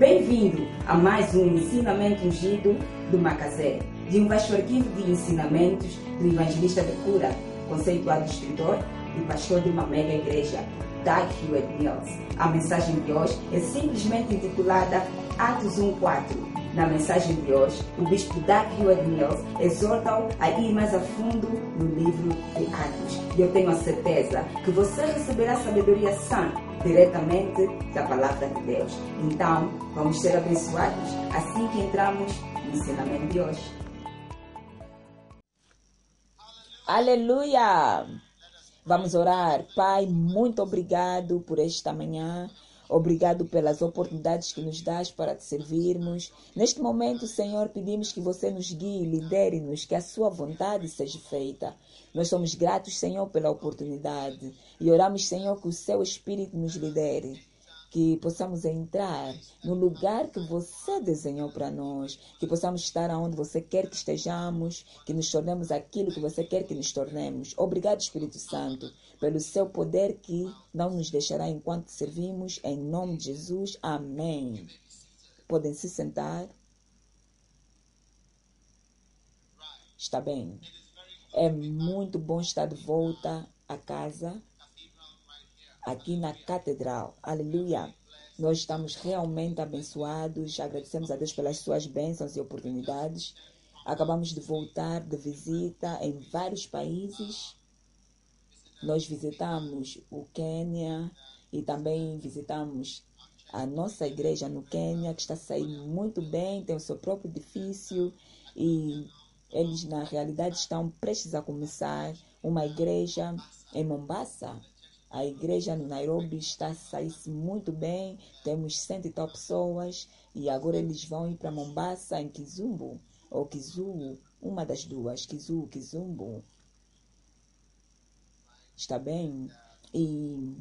Bem-vindo a mais um ensinamento ungido do Macazé, de um vasto arquivo de ensinamentos do evangelista de cura, conceituado escritor e pastor de uma mega igreja, Doug Hewitt Mills. A mensagem de hoje é simplesmente intitulada Atos 1.4. Na mensagem de hoje, o bispo Doug Hewitt Mills exorta-o a ir mais a fundo no livro de Atos. E eu tenho a certeza que você receberá sabedoria sã diretamente da palavra de Deus. Então, vamos ser abençoados assim que entramos no ensinamento de hoje. Aleluia! Vamos orar. Pai, muito obrigado por esta manhã. Obrigado pelas oportunidades que nos dás para te servirmos. Neste momento, Senhor, pedimos que você nos guie, lidere-nos, que a sua vontade seja feita. Nós somos gratos, Senhor, pela oportunidade e oramos, Senhor, que o seu Espírito nos lidere que possamos entrar no lugar que você desenhou para nós, que possamos estar onde você quer que estejamos, que nos tornemos aquilo que você quer que nos tornemos. Obrigado, Espírito Santo, pelo seu poder que não nos deixará enquanto servimos. Em nome de Jesus. Amém. Podem se sentar. Está bem. É muito bom estar de volta a casa aqui na catedral. Aleluia. Nós estamos realmente abençoados. Agradecemos a Deus pelas suas bênçãos e oportunidades. Acabamos de voltar de visita em vários países. Nós visitamos o Quênia e também visitamos a nossa igreja no Quênia, que está saindo muito bem, tem o seu próprio edifício e eles, na realidade, estão prestes a começar uma igreja em Mombasa. A igreja no Nairobi está sair muito bem, temos cento e tal pessoas e agora eles vão ir para Mombasa, em Kizumbu, ou Kizuu, uma das duas, Kizuu, Kizumbu. Está bem? E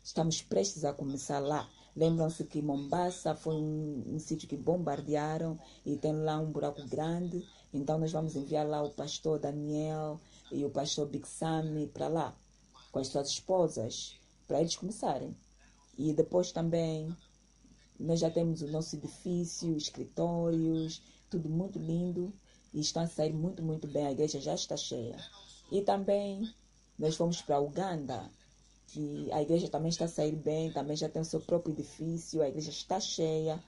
estamos prestes a começar lá. Lembram-se que Mombasa foi um, um sítio que bombardearam e tem lá um buraco grande. Então nós vamos enviar lá o pastor Daniel e o pastor Big Sammy para lá com as suas esposas, para eles começarem. E depois também nós já temos o nosso edifício, escritórios, tudo muito lindo e estão a sair muito, muito bem. A igreja já está cheia. E também nós fomos para Uganda, que a igreja também está a sair bem, também já tem o seu próprio edifício, a igreja está cheia.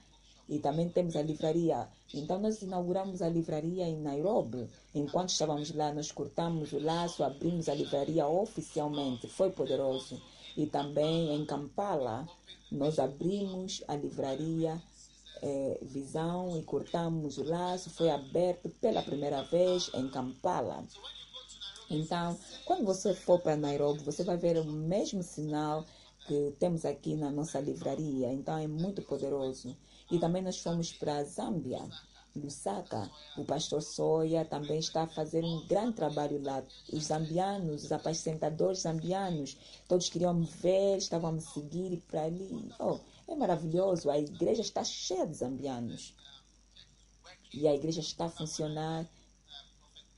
E também temos a livraria. Então, nós inauguramos a livraria em Nairobi. Enquanto estávamos lá, nós cortamos o laço, abrimos a livraria oficialmente. Foi poderoso. E também em Kampala, nós abrimos a livraria é, Visão e cortamos o laço. Foi aberto pela primeira vez em Kampala. Então, quando você for para Nairobi, você vai ver o mesmo sinal que temos aqui na nossa livraria. Então, é muito poderoso. E também nós fomos para a Zâmbia, Lusaka. O pastor Soia também está a fazer um grande trabalho lá. Os zambianos, os apacentadores zambianos, todos queriam me ver, estavam a me seguir para ali. Oh, é maravilhoso. A igreja está cheia de zambianos. E a igreja está a funcionar.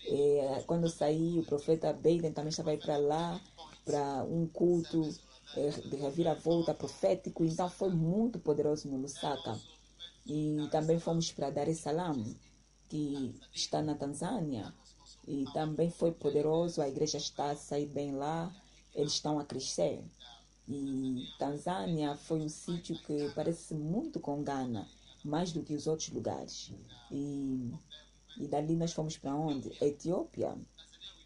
É, quando eu saí, o profeta Baden também estava aí para lá, para um culto é, de reviravolta profético. Então foi muito poderoso no Lusaka. E também fomos para Dar es Salaam, que está na Tanzânia. E também foi poderoso, a igreja está a sair bem lá, eles estão a crescer. E Tanzânia foi um sítio que parece muito com Ghana, mais do que os outros lugares. E, e dali nós fomos para onde? Etiópia.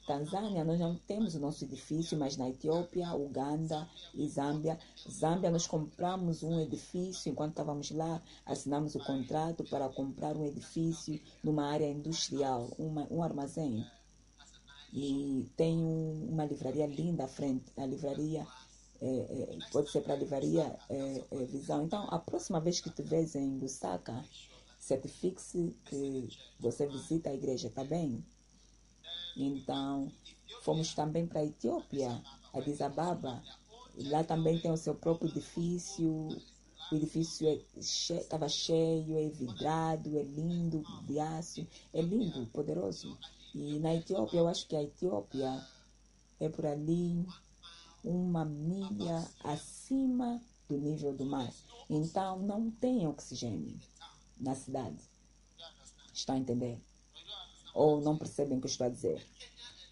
Tanzânia, nós não temos o nosso edifício, mas na Etiópia, Uganda e Zâmbia. Zâmbia, nós compramos um edifício, enquanto estávamos lá, assinamos o contrato para comprar um edifício numa área industrial, uma, um armazém. E tem um, uma livraria linda à frente, a livraria é, é, pode ser para a livraria é, é, Visão. Então, a próxima vez que estiveres em Lusaka, certifique-se que você visita a igreja, tá bem? Então, fomos também para a Etiópia, a Ababa. Lá também tem o seu próprio edifício. O edifício estava é cheio, cheio, é vidrado, é lindo, de aço. É lindo, poderoso. E na Etiópia, eu acho que a Etiópia é por ali uma milha acima do nível do mar. Então não tem oxigênio na cidade. Está a entender? Ou não percebem o que estou a dizer?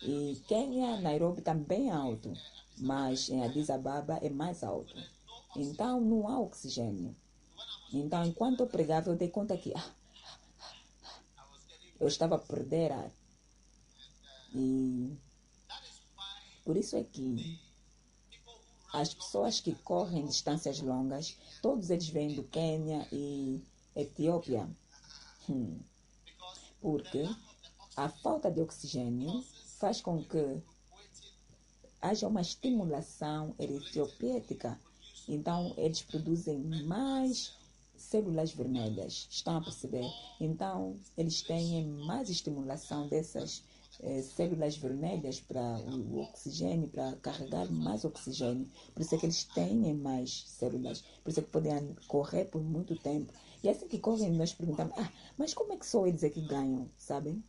E Quênia, Nairobi também é alto, mas em Addis Ababa é mais alto. Então não há oxigênio. Então, enquanto eu pregava, eu dei conta que ah, eu estava a perder ar. E por isso é que as pessoas que correm distâncias longas, todos eles vêm do Quênia e Etiópia. Hum. Porque a falta de oxigênio faz com que haja uma estimulação eritropoética. Então, eles produzem mais células vermelhas. Estão a perceber? Então, eles têm mais estimulação dessas eh, células vermelhas para o oxigênio, para carregar mais oxigênio. Por isso é que eles têm mais células. Por isso é que podem correr por muito tempo. E assim que correm, nós perguntamos, ah, mas como é que só eles é que ganham, sabem?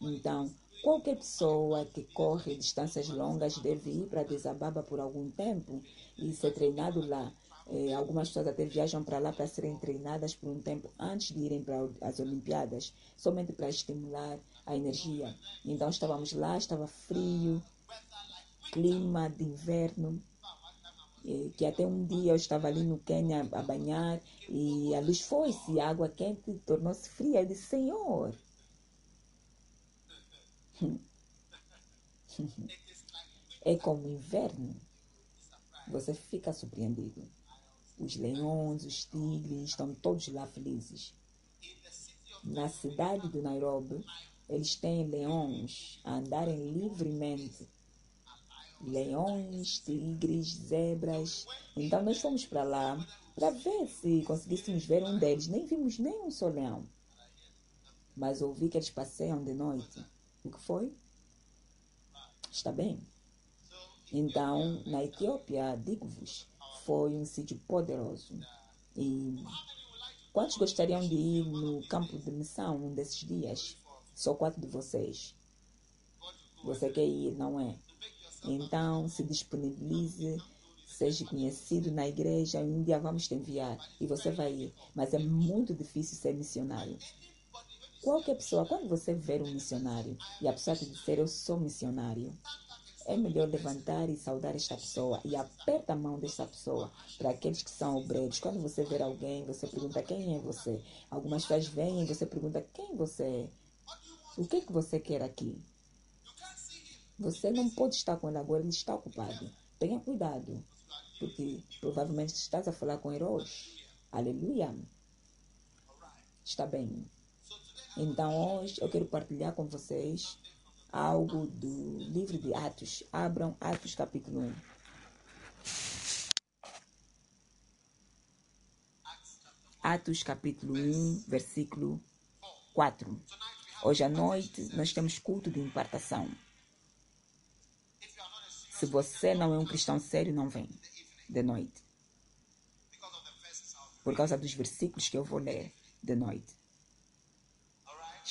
Então, qualquer pessoa que corre distâncias longas deve ir para Desababa por algum tempo e ser treinado lá. Eh, algumas pessoas até viajam para lá para serem treinadas por um tempo antes de irem para as Olimpíadas, somente para estimular a energia. Então estávamos lá, estava frio, clima de inverno, que até um dia eu estava ali no Quênia a banhar e a luz foi-se, a água quente tornou-se fria. Eu disse, Senhor, é como inverno. Você fica surpreendido. Os leões, os tigres estão todos lá felizes. Na cidade de Nairobi, eles têm leões a andarem livremente. Leões, tigres, zebras. Então nós fomos para lá para ver se conseguíssemos ver um deles. Nem vimos nenhum só leão. Mas ouvi que eles passeiam de noite. O que foi? Está bem. Então, na Etiópia, digo-vos, foi um sítio poderoso. E quantos gostariam de ir no campo de missão um desses dias? Só quatro de vocês. Você quer ir, não é? Então, se disponibilize, seja conhecido na igreja, um dia vamos te enviar e você vai ir. Mas é muito difícil ser missionário. Qualquer pessoa, quando você ver um missionário e a pessoa te disser eu sou missionário, é melhor levantar e saudar esta pessoa e aperta a mão desta pessoa para aqueles que são obreiros. Quando você ver alguém, você pergunta quem é você. Algumas pessoas vêm e você pergunta quem você é. O que, é que você quer aqui? Você não pode estar com ele agora, ele está ocupado. Tenha cuidado, porque provavelmente estás a falar com heróis. Aleluia. Está bem. Então hoje eu quero partilhar com vocês algo do livro de Atos. Abram Atos capítulo 1. Atos capítulo 1, versículo 4. Hoje à noite nós temos culto de impartação. Se você não é um cristão sério, não vem de noite. Por causa dos versículos que eu vou ler de noite.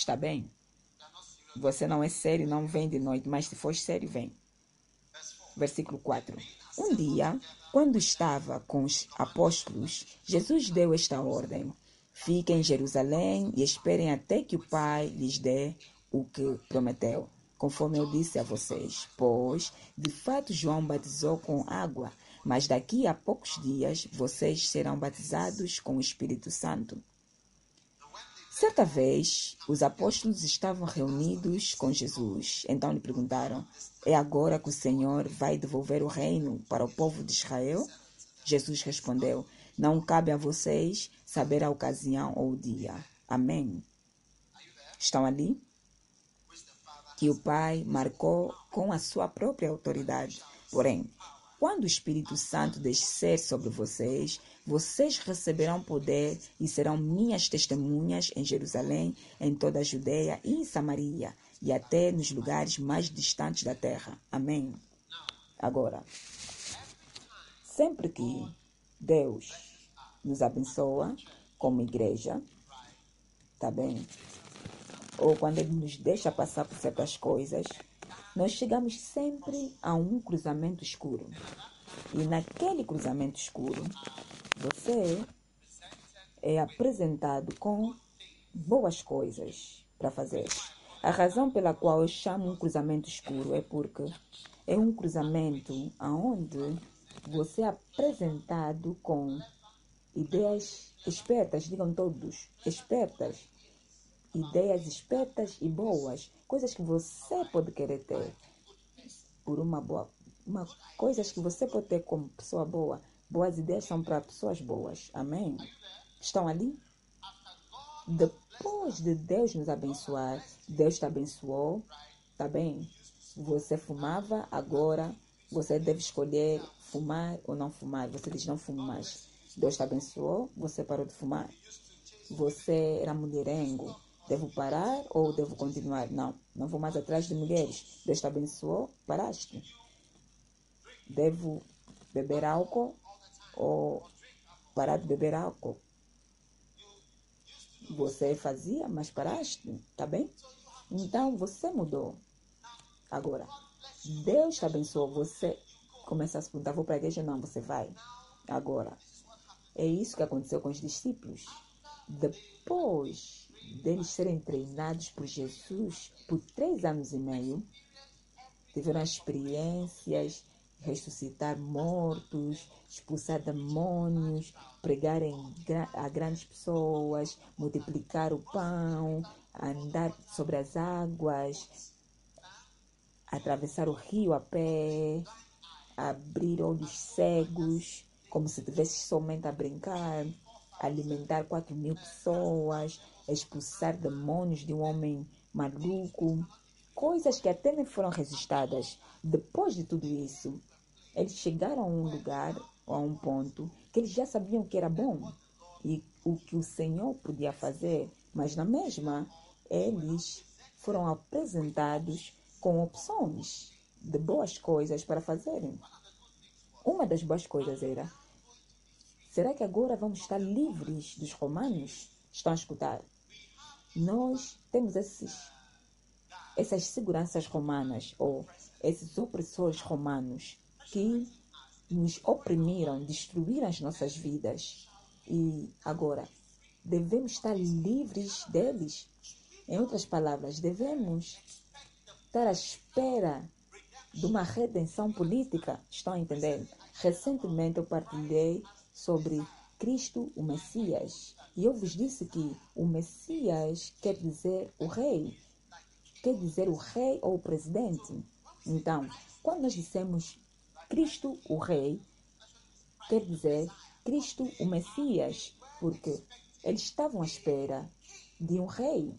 Está bem? Você não é sério, não vem de noite, mas se for sério, vem. Versículo 4. Um dia, quando estava com os apóstolos, Jesus deu esta ordem: Fiquem em Jerusalém e esperem até que o Pai lhes dê o que prometeu, conforme eu disse a vocês. Pois, de fato, João batizou com água, mas daqui a poucos dias vocês serão batizados com o Espírito Santo. Certa vez, os apóstolos estavam reunidos com Jesus. Então lhe perguntaram: É agora que o Senhor vai devolver o reino para o povo de Israel? Jesus respondeu: Não cabe a vocês saber a ocasião ou o dia. Amém. Estão ali? Que o Pai marcou com a sua própria autoridade. Porém, quando o Espírito Santo descer sobre vocês, vocês receberão poder e serão minhas testemunhas em Jerusalém, em toda a Judeia e em Samaria, e até nos lugares mais distantes da terra. Amém. Agora, sempre que Deus nos abençoa como igreja, tá bem? Ou quando Ele nos deixa passar por certas coisas, nós chegamos sempre a um cruzamento escuro. E naquele cruzamento escuro, você é apresentado com boas coisas para fazer. A razão pela qual eu chamo um cruzamento escuro é porque é um cruzamento aonde você é apresentado com ideias espertas, digam todos, espertas, ideias espertas e boas, coisas que você pode querer ter por uma boa, uma, coisas que você pode ter como pessoa boa. Boas ideias são para pessoas boas. Amém? Estão ali? Depois de Deus nos abençoar, Deus te abençoou, tá bem? Você fumava, agora você deve escolher fumar ou não fumar. Você diz não fumo mais. Deus te abençoou, você parou de fumar. Você era mulherengo, devo parar ou devo continuar? Não, não vou mais atrás de mulheres. Deus te abençoou, paraste. Devo beber álcool ou parar de beber álcool? Você fazia, mas paraste, tá bem? Então você mudou. Agora, Deus te abençoou. Você começa a se perguntar: vou para a igreja? Não, você vai. Agora, é isso que aconteceu com os discípulos. Depois deles serem treinados por Jesus por três anos e meio, tiveram experiências, ressuscitar mortos, expulsar demônios, pregar a grandes pessoas, multiplicar o pão, andar sobre as águas, atravessar o rio a pé, abrir olhos cegos, como se tivesse somente a brincar, alimentar quatro mil pessoas, expulsar demônios de um homem maluco, coisas que até nem foram registradas. Depois de tudo isso, eles chegaram a um lugar, a um ponto, que eles já sabiam que era bom e o que o Senhor podia fazer, mas na mesma, eles foram apresentados com opções de boas coisas para fazerem. Uma das boas coisas era: será que agora vamos estar livres dos romanos? Estão a escutar? Nós temos esses, essas seguranças romanas ou esses opressores romanos que nos oprimiram, destruíram as nossas vidas. E agora, devemos estar livres deles. Em outras palavras, devemos estar à espera de uma redenção política. Estão a entender? Recentemente eu partilhei sobre Cristo, o Messias. E eu vos disse que o Messias quer dizer o rei. Quer dizer o rei ou o presidente. Então, quando nós dissemos Cristo, o rei, quer dizer Cristo, o Messias, porque eles estavam à espera de um rei.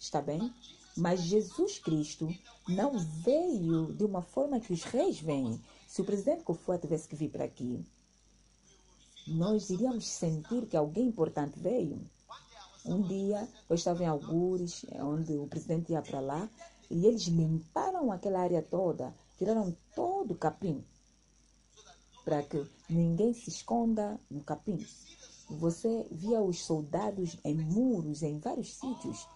Está bem? Mas Jesus Cristo não veio de uma forma que os reis vêm. Se o presidente Kofoa tivesse que vir para aqui, nós iríamos sentir que alguém importante veio. Um dia eu estava em Algures, onde o presidente ia para lá, e eles limparam aquela área toda, tiraram todo o capim, para que ninguém se esconda no capim. Você via os soldados em muros, em vários sítios,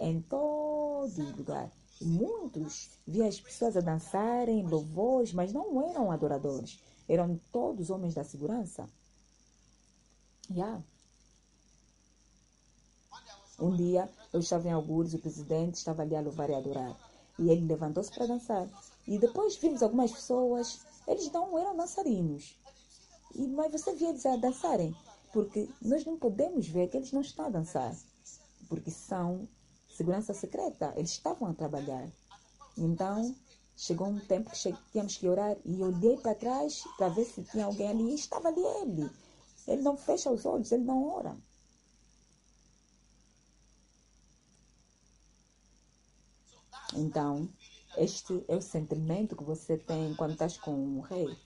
em todo lugar. Muitos via as pessoas a dançarem louvores, mas não eram adoradores. Eram todos homens da segurança. Yeah. Um dia eu estava em Algures, o presidente estava ali a louvar e adorar. E ele levantou-se para dançar. E depois vimos algumas pessoas, eles não eram dançarinos. E, mas você via eles a dançarem. Porque nós não podemos ver que eles não estão a dançar. Porque são segurança secreta. Eles estavam a trabalhar. Então, chegou um tempo que tínhamos que orar e olhei para trás para ver se tinha alguém ali e estava ali ele. Ele não fecha os olhos, ele não ora. Então, este é o sentimento que você tem quando estás com um rei.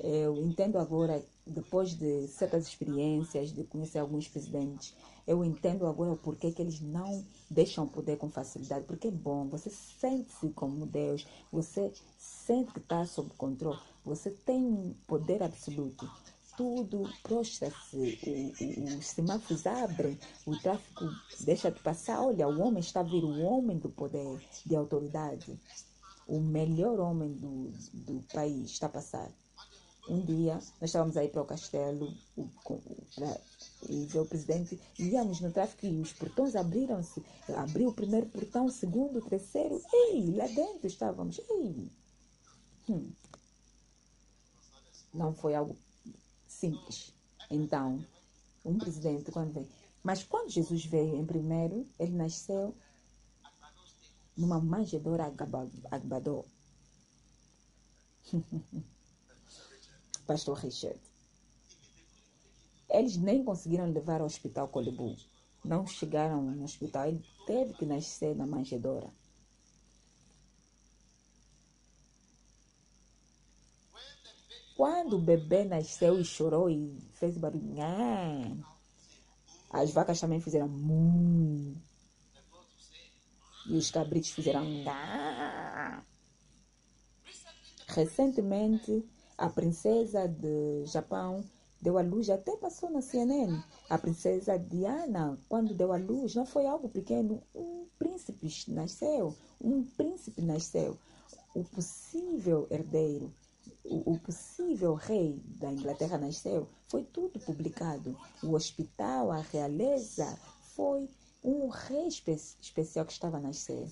Eu entendo agora, depois de certas experiências, de conhecer alguns presidentes, eu entendo agora o porquê que eles não deixam o poder com facilidade. Porque é bom, você sente-se como Deus, você sente que está sob controle, você tem um poder absoluto. Tudo prostra-se, os semáforos abrem, o tráfico deixa de passar. Olha, o homem está a vir, o homem do poder, de autoridade. O melhor homem do, do país está a passar. um dia nós estávamos aí para o castelo o, para e ver o presidente, íamos no tráfico e os portões abriram-se. Abriu o primeiro portão, o segundo, o terceiro. Ei, lá dentro estávamos. Ei! Hum. Não foi algo simples. Então, um presidente, quando vem. Mas quando Jesus veio em primeiro, ele nasceu numa manjedoura Agbadó. Pastor Richard. Eles nem conseguiram levar ao hospital Colebu. Não chegaram no hospital. Ele teve que nascer na manjedoura. Quando o bebê nasceu e chorou e fez barulho, as vacas também fizeram mu. E os cabritos fizeram "Nhã". Recentemente, a princesa de Japão deu à luz, até passou na CNN. A princesa Diana, quando deu à luz, não foi algo pequeno. Um príncipe nasceu. Um príncipe nasceu. O possível herdeiro, o, o possível rei da Inglaterra nasceu. Foi tudo publicado. O hospital, a realeza, foi um rei espe especial que estava a nascer.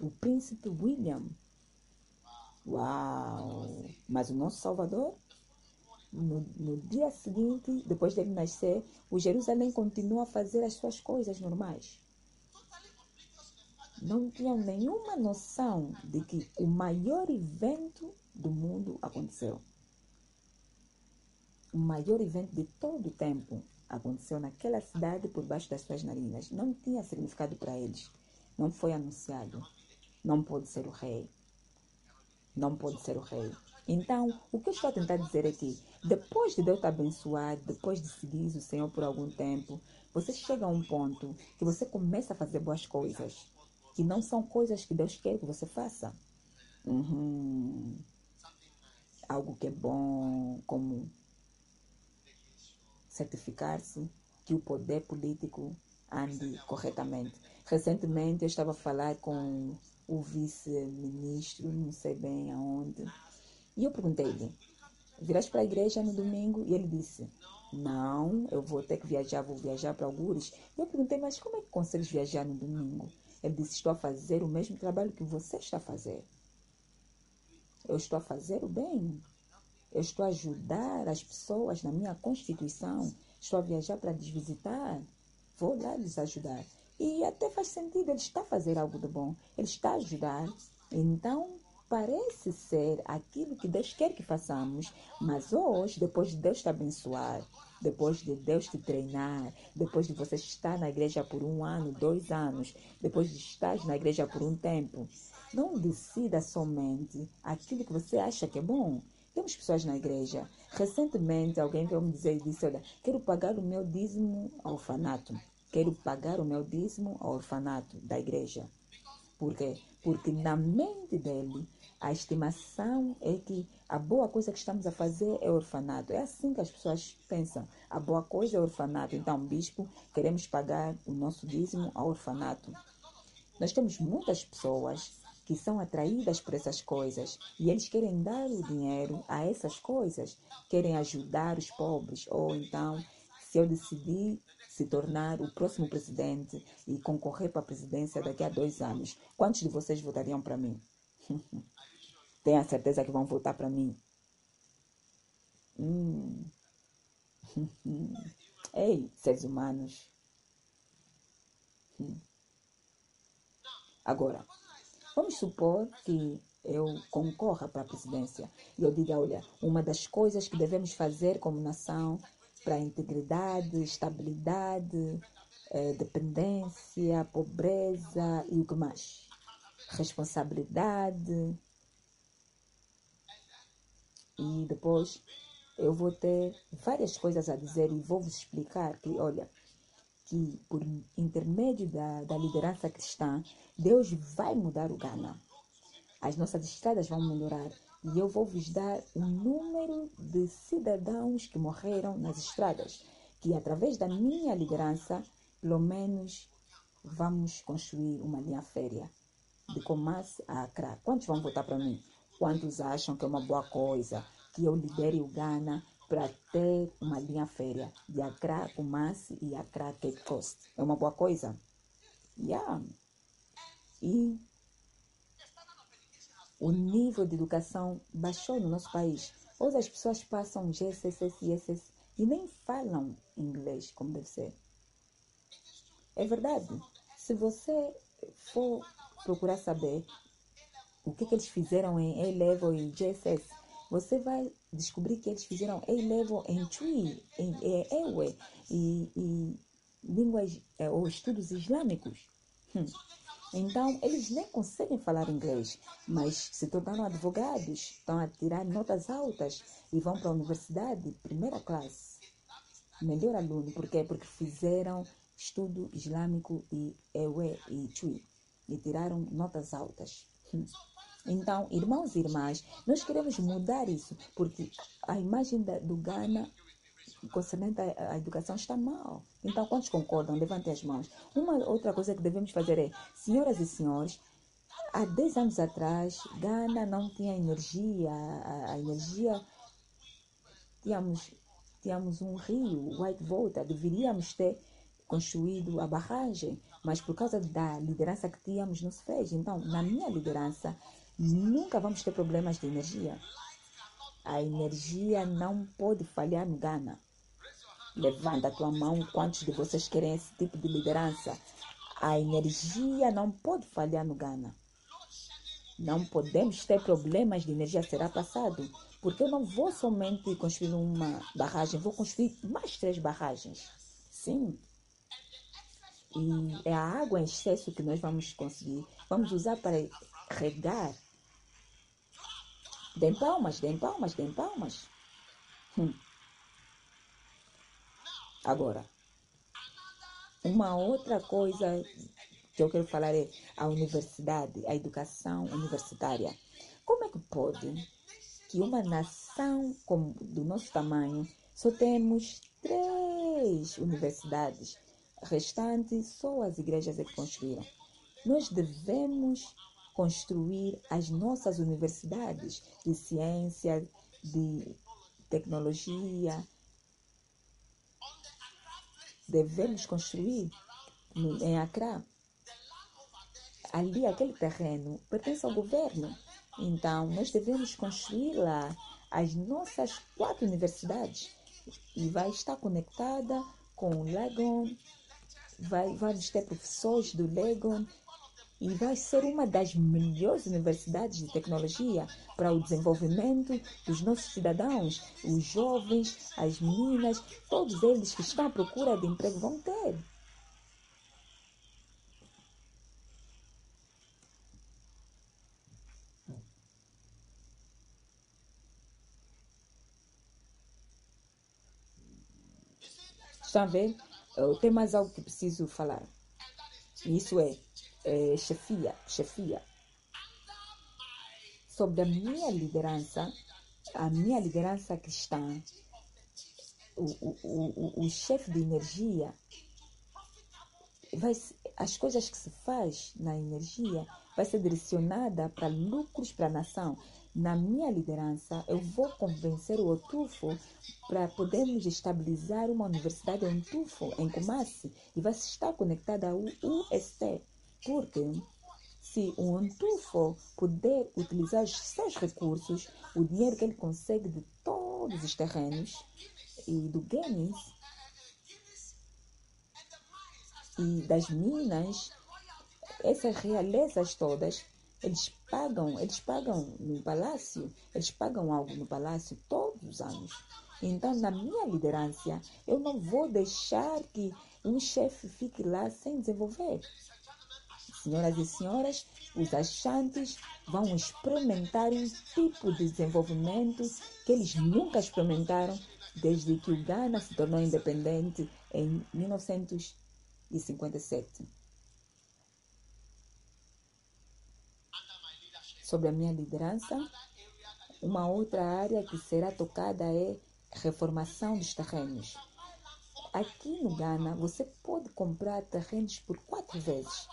O príncipe William. Uau! Mas o nosso Salvador, no, no dia seguinte, depois dele nascer, o Jerusalém continua a fazer as suas coisas normais. Não tinham nenhuma noção de que o maior evento do mundo aconteceu. O maior evento de todo o tempo aconteceu naquela cidade por baixo das suas narinas. Não tinha significado para eles. Não foi anunciado. Não pode ser o rei não pode ser o rei. Então, o que eu estou a tentar dizer é que, depois de Deus te abençoar, depois de seguir o Senhor por algum tempo, você chega a um ponto que você começa a fazer boas coisas, que não são coisas que Deus quer que você faça. Uhum. Algo que é bom, como certificar-se que o poder político ande corretamente. Recentemente eu estava a falar com o vice-ministro, não sei bem aonde, e eu perguntei-lhe: virás para a igreja no domingo? E ele disse: não, eu vou ter que viajar, vou viajar para Algures. E eu perguntei: mas como é que consegues viajar no domingo? Ele disse: estou a fazer o mesmo trabalho que você está a fazer. Eu estou a fazer o bem. Eu estou a ajudar as pessoas na minha constituição. Estou a viajar para lhes visitar. Vou lá lhes ajudar. E até faz sentido, ele está a fazer algo de bom. Ele está a ajudar. Então, parece ser aquilo que Deus quer que façamos. Mas hoje, depois de Deus te abençoar, depois de Deus te treinar, depois de você estar na igreja por um ano, dois anos, depois de estar na igreja por um tempo, não decida somente aquilo que você acha que é bom. Temos pessoas na igreja. Recentemente, alguém veio me dizer e disse: Olha, quero pagar o meu dízimo ao orfanato. Quero pagar o meu dízimo ao orfanato da igreja. Por quê? Porque na mente dele, a estimação é que a boa coisa que estamos a fazer é orfanato. É assim que as pessoas pensam. A boa coisa é orfanato. Então, bispo, queremos pagar o nosso dízimo ao orfanato. Nós temos muitas pessoas que são atraídas por essas coisas e eles querem dar o dinheiro a essas coisas, querem ajudar os pobres. Ou então, se eu decidir se tornar o próximo presidente e concorrer para a presidência daqui a dois anos, quantos de vocês votariam para mim? Tenha certeza que vão votar para mim. Hum. Ei, seres humanos. Hum. Agora, vamos supor que eu concorra para a presidência e eu diga, olha, uma das coisas que devemos fazer como nação para a integridade, estabilidade, eh, dependência, pobreza e o que mais? Responsabilidade. E depois eu vou ter várias coisas a dizer e vou vos explicar que, olha, que por intermédio da, da liderança cristã, Deus vai mudar o Ghana. As nossas estradas vão melhorar. E eu vou vos dar o número de cidadãos que morreram nas estradas. Que através da minha liderança, pelo menos, vamos construir uma linha férrea de Comas a Accra. Quantos vão votar para mim? Quantos acham que é uma boa coisa? que eu lidere o Ghana para ter uma linha férrea de Accra, Kumasi e Accra, Cape Coast. É uma boa coisa? Yeah. E o nível de educação baixou no nosso país. Hoje as pessoas passam GSS e SS e nem falam inglês como deve ser. É verdade. Se você for procurar saber o que, que eles fizeram em A-Level e GSS, você vai descobrir que eles fizeram A-Level em Tui, em Ewe e, e línguas é, ou estudos islâmicos. Hum. Então, eles nem conseguem falar inglês, mas se tornaram advogados, estão a tirar notas altas e vão para a universidade, primeira classe. Melhor aluno, por quê? Porque fizeram estudo islâmico e Ewe e Tui e tiraram notas altas. Hum. Então, irmãos e irmãs, nós queremos mudar isso, porque a imagem da, do Ghana concernente à educação está mal. Então, quantos concordam? Levantem as mãos. Uma outra coisa que devemos fazer é, senhoras e senhores, há 10 anos atrás, Ghana não tinha energia, a, a energia, tínhamos, tínhamos um rio, White Volta, deveríamos ter construído a barragem, mas por causa da liderança que tínhamos, não se fez. Então, na minha liderança, nunca vamos ter problemas de energia. A energia não pode falhar no Ghana. Levanta a tua mão, quantos de vocês querem esse tipo de liderança? A energia não pode falhar no Ghana. Não podemos ter problemas de energia será passado, porque eu não vou somente construir uma barragem, vou construir mais três barragens. Sim. E é a água em excesso que nós vamos conseguir. Vamos usar para regar Deem palmas, deem palmas, deem palmas. Hum. Agora, uma outra coisa que eu quero falar é a universidade, a educação universitária. Como é que pode que uma nação como, do nosso tamanho só temos três universidades, restantes só as igrejas é que construíram? Nós devemos construir as nossas universidades de ciência, de tecnologia. Devemos construir em Accra. Ali, aquele terreno pertence ao governo. Então, nós devemos construir lá as nossas quatro universidades e vai estar conectada com o Legon, vai, vamos ter professores do Legon e vai ser uma das melhores universidades de tecnologia para o desenvolvimento dos nossos cidadãos, os jovens, as meninas, todos eles que estão à procura de emprego vão ter. Estão a ver? Tem mais algo que preciso falar. Isso é, é, chefia, chefia. Sobre a minha liderança, a minha liderança cristã, o, o, o, o chefe de energia, vai, as coisas que se faz na energia vai ser direcionada para lucros para a nação. Na minha liderança, eu vou convencer o Otufo para podermos estabilizar uma universidade em Tufo, em Kumasi, e vai estar conectada ao UST. Porque se o Antufo puder utilizar os seus recursos, o dinheiro que ele consegue de todos os terrenos e do Guinness e das minas, essas realezas todas, eles pagam, eles pagam no palácio, eles pagam algo no palácio todos os anos. Então, na minha liderança, eu não vou deixar que um chefe fique lá sem desenvolver. Senhoras e senhores, os achantes vão experimentar um tipo de desenvolvimento que eles nunca experimentaram desde que o Ghana se tornou independente em 1957. Sobre a minha liderança, uma outra área que será tocada é reformação dos terrenos. Aqui no Ghana, você pode comprar terrenos por quatro vezes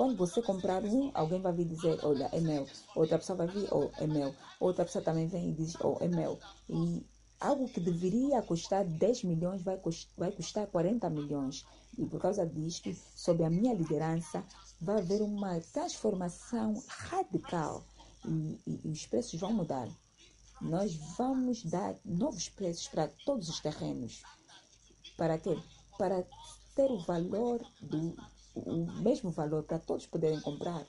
Quando você comprar um, alguém vai vir dizer, olha, é meu. Outra pessoa vai vir, oh, é meu. Outra pessoa também vem e diz, oh, é meu. E algo que deveria custar 10 milhões vai, vai custar 40 milhões. E por causa disto, sob a minha liderança, vai haver uma transformação radical e, e, e os preços vão mudar. Nós vamos dar novos preços para todos os terrenos. Para quê? Para ter o valor do o mesmo valor para todos poderem comprar.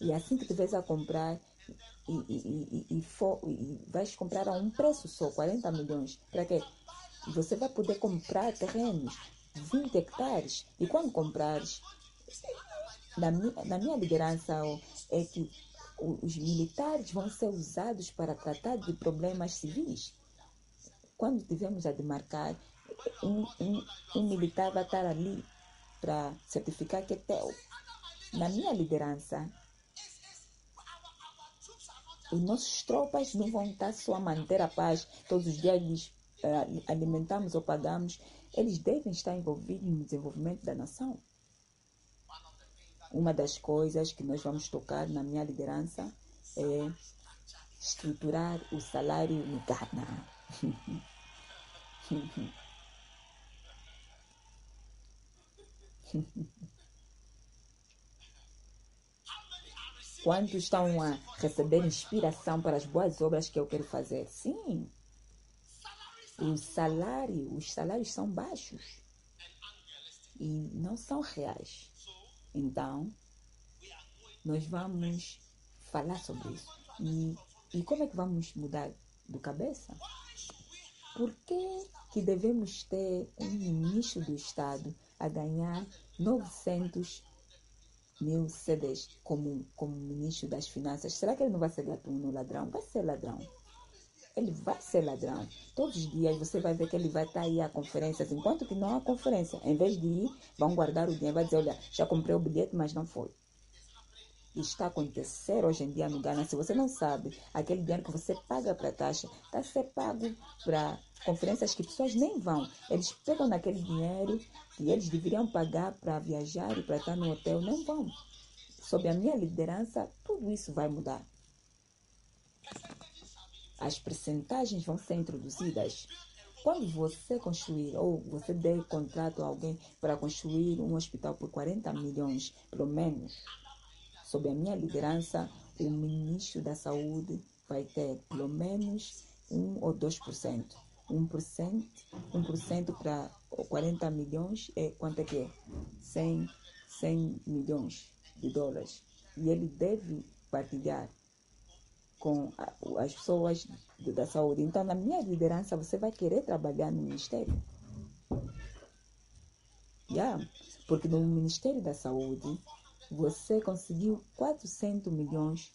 E assim que tiveres a comprar e, e, e, e, for, e vais comprar a um preço só, 40 milhões, para quê? Você vai poder comprar terrenos, 20 hectares. E quando comprares, na minha, na minha liderança é que os militares vão ser usados para tratar de problemas civis. Quando tivermos a demarcar, um, um, um militar vai estar ali para certificar que é teu. Na minha liderança, os nossos tropas não vão estar só a manter a paz, todos os dias lhes uh, alimentamos ou pagamos, eles devem estar envolvidos no desenvolvimento da nação. Uma das coisas que nós vamos tocar na minha liderança é estruturar o salário no Ghana. Quantos estão a receber inspiração para as boas obras que eu quero fazer? Sim. O salário, os salários são baixos e não são reais. Então, nós vamos falar sobre isso. E, e como é que vamos mudar do cabeça? Por que, que devemos ter um ministro do Estado a ganhar 900 mil CDs como, como ministro das Finanças? Será que ele não vai ser gatuno, ladrão? Vai ser ladrão ele vai ser ladrão. Todos os dias você vai ver que ele vai estar tá aí a conferências, enquanto que não há conferência. Em vez de ir, vão guardar o dinheiro, vai dizer, olha, já comprei o bilhete, mas não foi. Está a acontecer hoje em dia no Ghana. Se você não sabe, aquele dinheiro que você paga para taxa está a ser pago para conferências que pessoas nem vão. Eles pegam naquele dinheiro que eles deveriam pagar para viajar e para estar no hotel, não vão. Sob a minha liderança, tudo isso vai mudar as percentagens vão ser introduzidas. Quando você construir ou você der contrato a alguém para construir um hospital por 40 milhões, pelo menos, sob a minha liderança, o ministro da Saúde vai ter pelo menos 1 ou 2%. 1%, 1% para 40 milhões é quanto é que é? 100, 100 milhões de dólares. E ele deve partilhar com as pessoas da saúde. Então, na minha liderança, você vai querer trabalhar no Ministério. Yeah. Porque no Ministério da Saúde, você conseguiu 400 milhões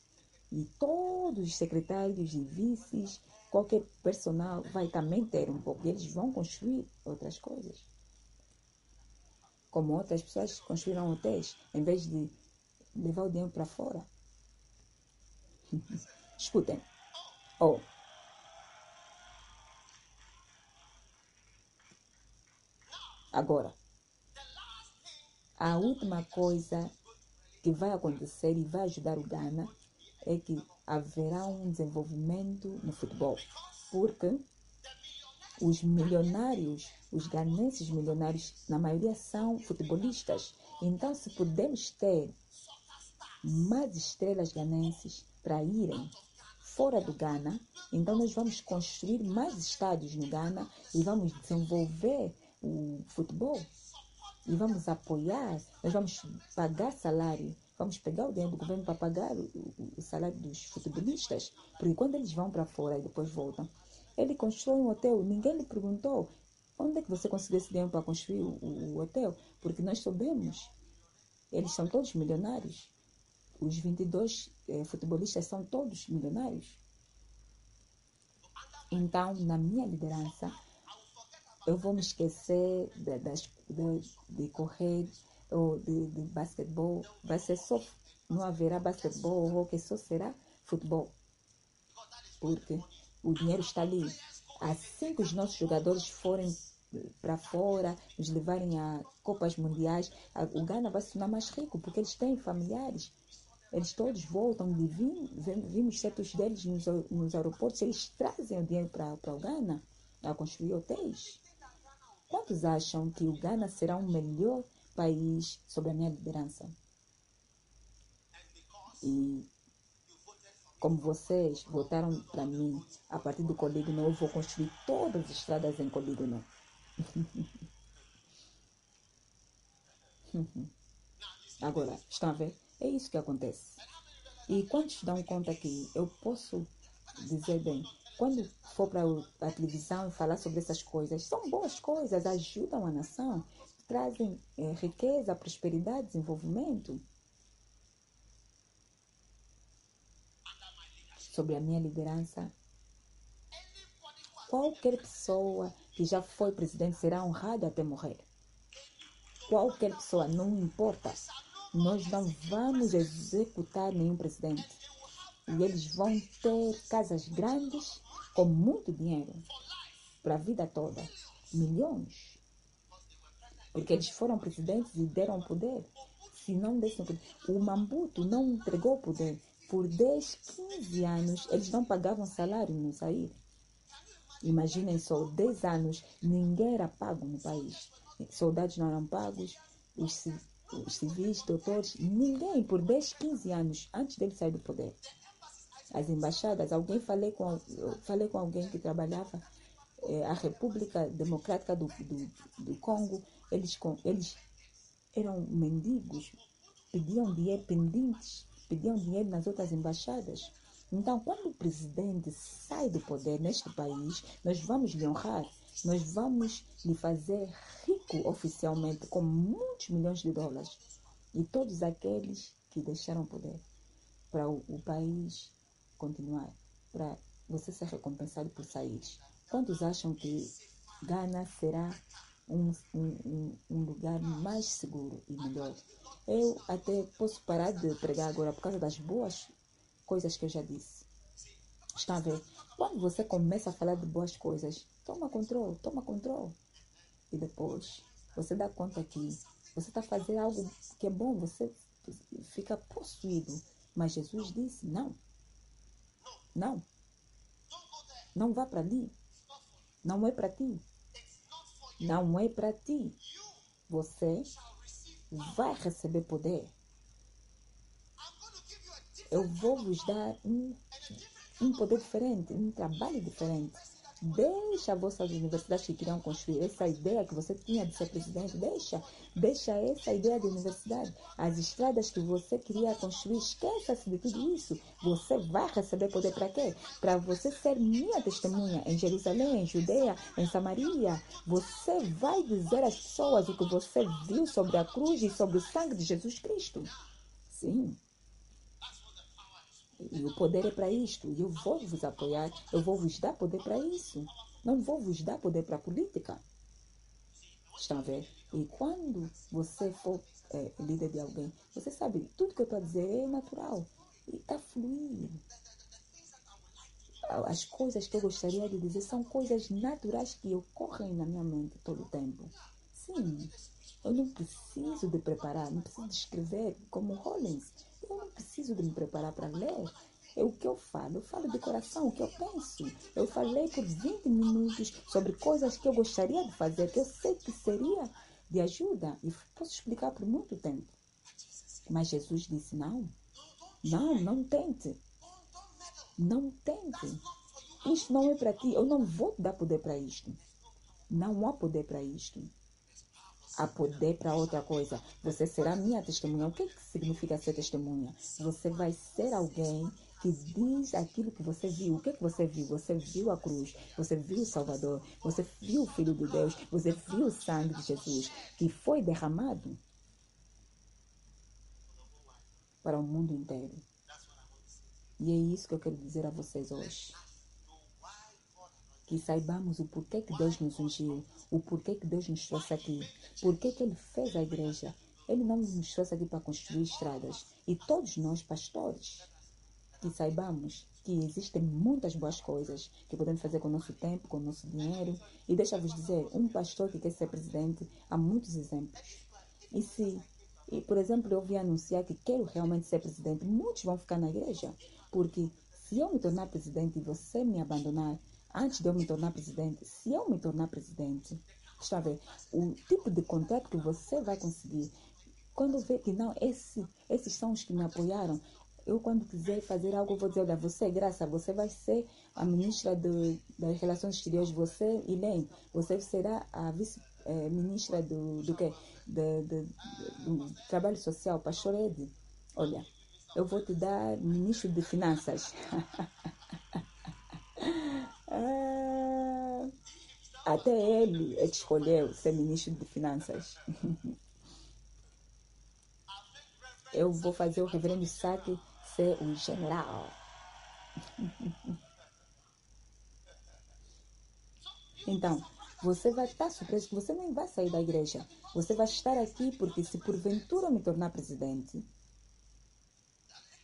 e todos os secretários e vices, qualquer personal vai também ter um pouco. Eles vão construir outras coisas. Como outras pessoas construíram hotéis, em vez de levar o dinheiro para fora. Escutem. Oh. Agora, a última coisa que vai acontecer e vai ajudar o Ghana é que haverá um desenvolvimento no futebol. Porque os milionários, os ganenses milionários, na maioria são futebolistas. Então, se podemos ter mais estrelas ganenses para irem fora do Ghana. Então, nós vamos construir mais estádios no Ghana e vamos desenvolver o futebol. E vamos apoiar, nós vamos pagar salário, vamos pegar o dinheiro do governo para pagar o, o salário dos futebolistas. Porque quando eles vão para fora e depois voltam, ele constrói um hotel, ninguém lhe perguntou onde é que você conseguiu esse dinheiro para construir o, o hotel, porque nós soubemos. Eles são todos milionários. Os 22 eh, futebolistas são todos milionários. Então, na minha liderança, eu vou me esquecer de, de, de correr ou de, de basquetebol. Vai ser só, não haverá basquetebol ou hockey, só será futebol. Porque o dinheiro está ali. Assim que os nossos jogadores forem para fora, nos levarem a Copas Mundiais, a, o Ghana vai se tornar mais rico, porque eles têm familiares. Eles todos voltam e vimos, vimos certos deles nos, nos aeroportos, eles trazem o dinheiro para o Ghana a construir hotéis. Quantos acham que o Ghana será um melhor país sob a minha liderança? E como vocês votaram para mim a partir do Colígono, eu vou construir todas as estradas em Colígono. Agora, estão a ver? É isso que acontece. E quantos dão conta que eu posso dizer bem, quando for para a televisão e falar sobre essas coisas, são boas coisas, ajudam a nação, trazem é, riqueza, prosperidade, desenvolvimento. Sobre a minha liderança, qualquer pessoa que já foi presidente será honrada até morrer. Qualquer pessoa, não importa. Nós não vamos executar nenhum presidente. E eles vão ter casas grandes com muito dinheiro para a vida toda. Milhões. Porque eles foram presidentes e deram poder. Se não dessem poder. O Mambuto não entregou poder. Por 10, 15 anos, eles não pagavam salário no sair. Imaginem só, 10 anos, ninguém era pago no país. Soldados não eram pagos, os, os civis, doutores, ninguém por 10, 15 anos antes dele sair do poder as embaixadas. Alguém falei com, falei com alguém que trabalhava é, a República Democrática do, do, do Congo. Eles, eles eram mendigos, pediam dinheiro pendentes, pediam dinheiro nas outras embaixadas. Então, quando o presidente sai do poder neste país, nós vamos lhe honrar, nós vamos lhe fazer rico oficialmente com muitos milhões de dólares. E todos aqueles que deixaram o poder para o, o país continuar para você ser recompensado por sair. Quantos acham que Ghana será um, um, um, lugar mais seguro e melhor? Eu até posso parar de pregar agora por causa das boas coisas que eu já disse. Está a ver? Quando você começa a falar de boas coisas, toma controle, toma controle. E depois você dá conta que você está fazendo algo que é bom, você fica possuído. Mas Jesus disse: não, não. Não vá para ali. Não é para ti. Não é para ti. Você vai receber poder. Eu vou vos dar um, um poder diferente, um trabalho diferente. Deixa as vossas universidades que queriam construir essa ideia que você tinha de ser presidente. Deixa, deixa essa ideia de universidade. As estradas que você queria construir, esqueça-se de tudo isso. Você vai receber poder para quê? Para você ser minha testemunha em Jerusalém, em Judeia, em Samaria. Você vai dizer às pessoas o que você viu sobre a cruz e sobre o sangue de Jesus Cristo. Sim. E o poder é para isto. E eu vou vos apoiar. Eu vou vos dar poder para isso. Não vou vos dar poder para a política. Estão a ver? E quando você for é, líder de alguém, você sabe, tudo que eu estou a dizer é natural. E está fluindo. As coisas que eu gostaria de dizer são coisas naturais que ocorrem na minha mente todo o tempo. Sim, eu não preciso de preparar, não preciso de escrever como Rollins. Eu não preciso de me preparar para ler. É o que eu falo. Eu falo de coração, o que eu penso. Eu falei por 20 minutos sobre coisas que eu gostaria de fazer, que eu sei que seria de ajuda. E posso explicar por muito tempo. Mas Jesus disse: não. Não, não tente. Não tente. Isto não é para ti. Eu não vou te dar poder para isto. Não há poder para isto há poder para outra coisa. Você será minha testemunha. O que, que significa ser testemunha? Você vai ser alguém que diz aquilo que você viu. O que, que você viu? Você viu a cruz, você viu o Salvador, você viu o Filho de Deus, você viu o sangue de Jesus que foi derramado para o mundo inteiro. E é isso que eu quero dizer a vocês hoje que saibamos o porquê que Deus nos ungiu, o porquê que Deus nos trouxe aqui, porquê que Ele fez a igreja. Ele não nos trouxe aqui para construir estradas. E todos nós, pastores, que saibamos que existem muitas boas coisas que podemos fazer com o nosso tempo, com o nosso dinheiro. E deixa-vos dizer, um pastor que quer ser presidente, há muitos exemplos. E se, e, por exemplo, eu vi anunciar que quero realmente ser presidente, muitos vão ficar na igreja. Porque se eu me tornar presidente e você me abandonar, antes de eu me tornar presidente, se eu me tornar presidente, está a ver, o tipo de contrato que você vai conseguir, quando vê que não, esse, esses são os que me apoiaram, eu quando quiser fazer algo, vou dizer, olha, você, Graça, você vai ser a ministra do, das Relações Exteriores, você, Elaine, você será a vice-ministra do, do, quê? Do, do, do, Trabalho Social, Pastor Ed. Olha, eu vou te dar ministro de Finanças. até ele é que escolheu ser ministro de Finanças. eu vou fazer o reverendo Saque ser um general. Então, você vai estar surpreso que você nem vai sair da igreja. Você vai estar aqui porque se porventura me tornar presidente,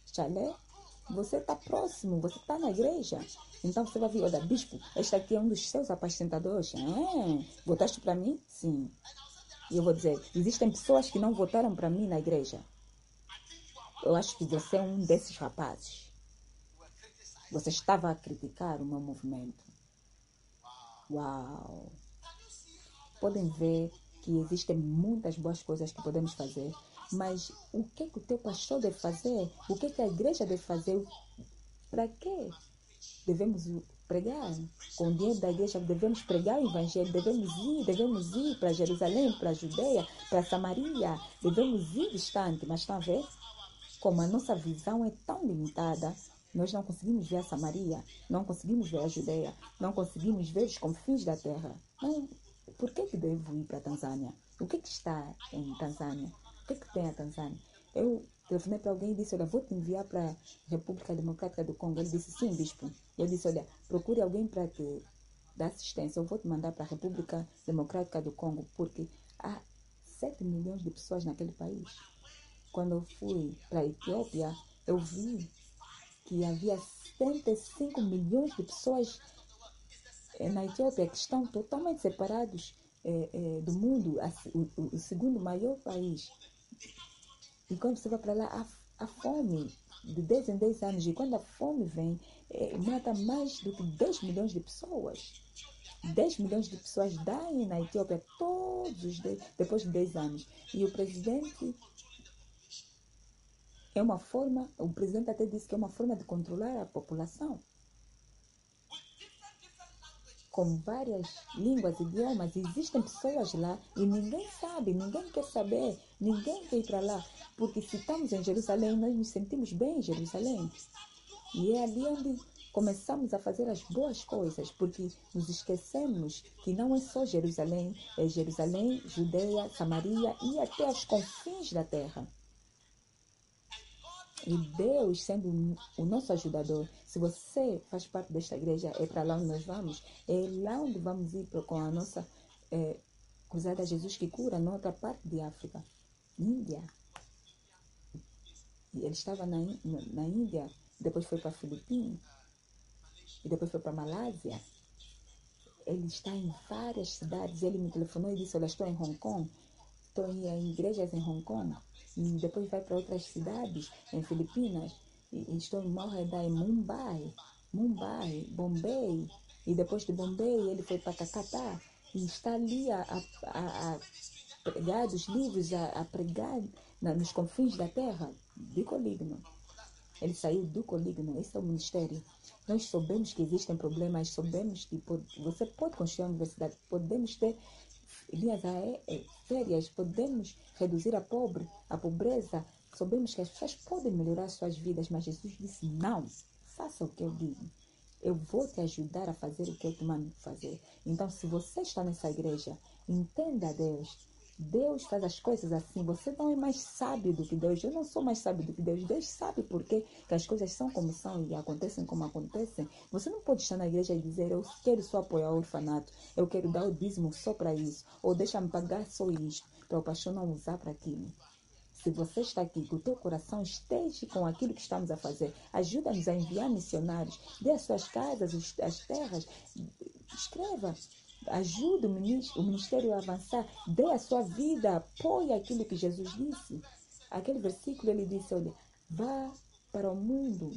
chalé, você está próximo, você está na igreja. Então você vai ver, olha, bispo, este aqui é um dos seus apacentadores. Ah, votaste para mim? Sim. E eu vou dizer, existem pessoas que não votaram para mim na igreja. Eu acho que você é um desses rapazes. Você estava a criticar o meu movimento. Uau! Podem ver que existem muitas boas coisas que podemos fazer, mas o que, que o teu pastor deve fazer? O que, que a igreja deve fazer? Para quê? Devemos pregar. Com o dinheiro da igreja devemos pregar o evangelho, devemos ir, devemos ir para Jerusalém, para a Judeia, para Samaria, devemos ir distante, mas estão a ver? Como a nossa visão é tão limitada, nós não conseguimos ver a Samaria, não conseguimos ver a Judeia, não conseguimos ver os confins da terra. Não, por que, que devo ir para a Tanzânia? O que, que está em Tanzânia? O que, que tem a Tanzânia? Eu telefonei para alguém e disse, olha, vou te enviar para a República Democrática do Congo. Ele disse, sim, bispo. Eu disse, olha, procure alguém para te dar assistência. Eu vou te mandar para a República Democrática do Congo, porque há 7 milhões de pessoas naquele país. Quando eu fui para a Etiópia, eu vi que havia 75 milhões de pessoas eh, na Etiópia que estão totalmente separados eh, eh, do mundo, o, o, segundo maior país. E quando você vai para lá, há, há, fome de 10 em 10 anos. E quando a fome vem, eh, mata mais do que 10 milhões de pessoas. 10 milhões de pessoas daem na Etiópia todos os 10, depois de 10 anos. E o presidente é uma forma, o presidente até disse que é uma forma de controlar a população. Com várias línguas, idiomas, existem pessoas lá e ninguém sabe, ninguém quer saber, ninguém ir para lá. Porque se estamos em Jerusalém, nós nos sentimos bem em Jerusalém. E é ali onde começamos a fazer as boas coisas, porque nos esquecemos que não é só Jerusalém, é Jerusalém, Judeia, Samaria e até os confins da terra. E Deus sendo o nosso ajudador, se você faz parte desta igreja, é para lá onde nós vamos, é lá onde vamos ir com a nossa é, cruzada Jesus que cura, na outra parte de África, Índia. E ele estava na, na Índia, depois foi para Filipinas, e depois foi para Malásia. Ele está em várias cidades. Ele me telefonou e disse: Olha, estou em Hong Kong, estou em igrejas em Hong Kong e depois vai para outras cidades, em Filipinas, e, estou em Moeda, em Mumbai, Mumbai, Bombay, e depois de Bombay ele foi para Calcutá, e está ali a, a, a pregar os livros, a, a pregar na, nos confins da terra, de Coligno. Ele saiu do Coligno, esse é o ministério. Nós sabemos que existem problemas, sabemos que pode, você pode construir uma universidade, podemos ter linhas férias, podemos reduzir a pobre, a pobreza. Sabemos que as pessoas podem melhorar suas vidas, mas Jesus disse: não, faça o que eu digo. Eu vou te ajudar a fazer o que eu te mando fazer. Então, se você está nessa igreja, entenda Deus Deus faz as coisas assim. Você não é mais sábio do que Deus. Eu não sou mais sábio do que Deus. Deus sabe por que as coisas são como são e acontecem como acontecem. Você não pode estar na igreja e dizer: Eu quero só apoiar o orfanato. Eu quero dar o dízimo só para isso. Ou deixa-me pagar só isto. Para o pastor não usar para aquilo. Se você está aqui, que o teu coração esteja com aquilo que estamos a fazer, ajuda-nos a enviar missionários, dê as suas casas, as terras, escreva, ajude o ministério a avançar, dê a sua vida, apoie aquilo que Jesus disse. Aquele versículo ele disse: olha, vá para o mundo,